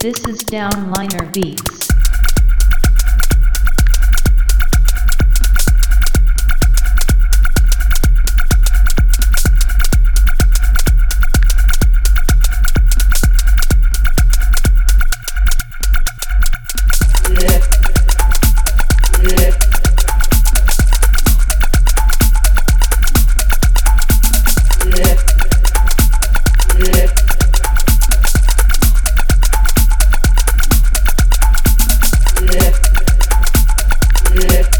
This is Downliner Beats. it.